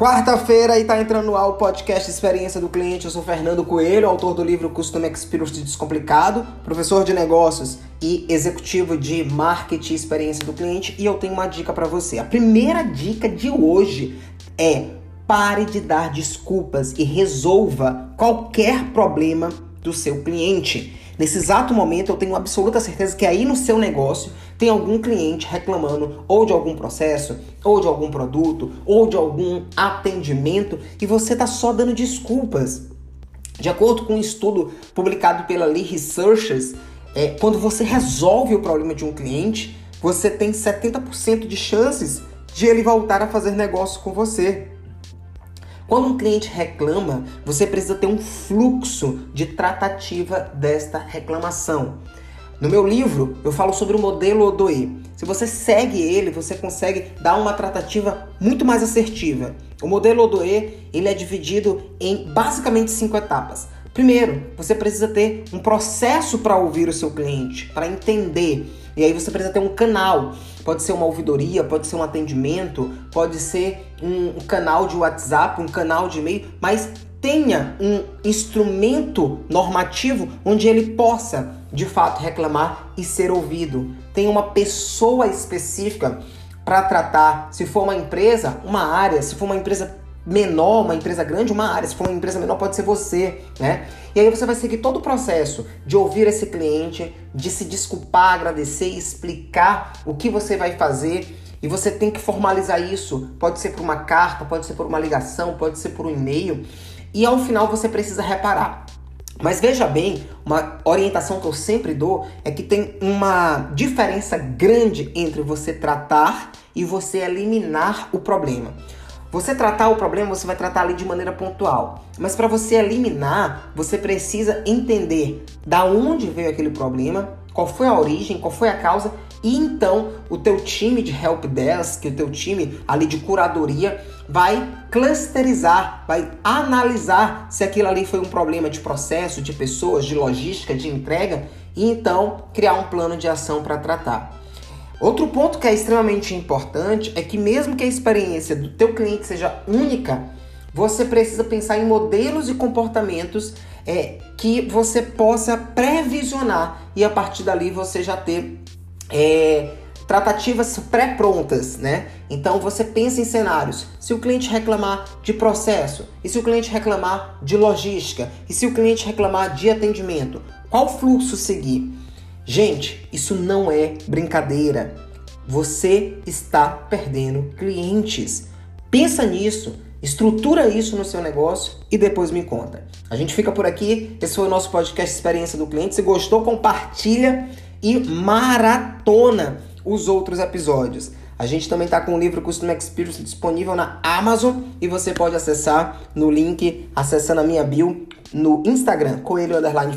Quarta-feira e tá entrando no ar o podcast Experiência do Cliente. Eu sou Fernando Coelho, autor do livro Custom Experience Descomplicado, professor de negócios e executivo de marketing e experiência do cliente. E eu tenho uma dica para você. A primeira dica de hoje é pare de dar desculpas e resolva qualquer problema do seu cliente. Nesse exato momento, eu tenho absoluta certeza que aí no seu negócio tem algum cliente reclamando ou de algum processo, ou de algum produto, ou de algum atendimento e você está só dando desculpas. De acordo com um estudo publicado pela Lee Researchers, é, quando você resolve o problema de um cliente, você tem 70% de chances de ele voltar a fazer negócio com você. Quando um cliente reclama, você precisa ter um fluxo de tratativa desta reclamação. No meu livro, eu falo sobre o modelo Odoe. Se você segue ele, você consegue dar uma tratativa muito mais assertiva. O modelo Odoe, ele é dividido em basicamente cinco etapas. Primeiro, você precisa ter um processo para ouvir o seu cliente, para entender e aí você precisa ter um canal. Pode ser uma ouvidoria, pode ser um atendimento, pode ser um, canal de WhatsApp, um canal de e-mail, mas tenha um instrumento normativo onde ele possa, de fato, reclamar e ser ouvido. Tenha uma pessoa específica para tratar. Se for uma empresa, uma área. Se for uma empresa menor, uma empresa grande, uma área. Se for uma empresa menor, pode ser você, né? E aí você vai seguir todo o processo de ouvir esse cliente, de se desculpar, agradecer, explicar o que você vai fazer. E você tem que formalizar isso. Pode ser por uma carta, pode ser por uma ligação, pode ser por um e-mail. E ao final você precisa reparar. Mas veja bem, uma orientação que eu sempre dou é que tem uma diferença grande entre você tratar e você eliminar o problema. Você tratar o problema, você vai tratar ali de maneira pontual. Mas para você eliminar, você precisa entender da onde veio aquele problema, qual foi a origem, qual foi a causa, e então o teu time de help desk, o teu time ali de curadoria vai clusterizar, vai analisar se aquilo ali foi um problema de processo, de pessoas, de logística, de entrega, e então criar um plano de ação para tratar. Outro ponto que é extremamente importante é que mesmo que a experiência do teu cliente seja única, você precisa pensar em modelos e comportamentos é, que você possa previsionar e a partir dali você já ter é, tratativas pré-prontas, né? Então você pensa em cenários. Se o cliente reclamar de processo, e se o cliente reclamar de logística, e se o cliente reclamar de atendimento, qual fluxo seguir? Gente, isso não é brincadeira. Você está perdendo clientes. Pensa nisso, estrutura isso no seu negócio e depois me conta. A gente fica por aqui. Esse foi o nosso podcast Experiência do Cliente. Se gostou, compartilha e maratona os outros episódios. A gente também está com o livro Custom Experience disponível na Amazon e você pode acessar no link acessando a minha bio no Instagram, Coelho Underline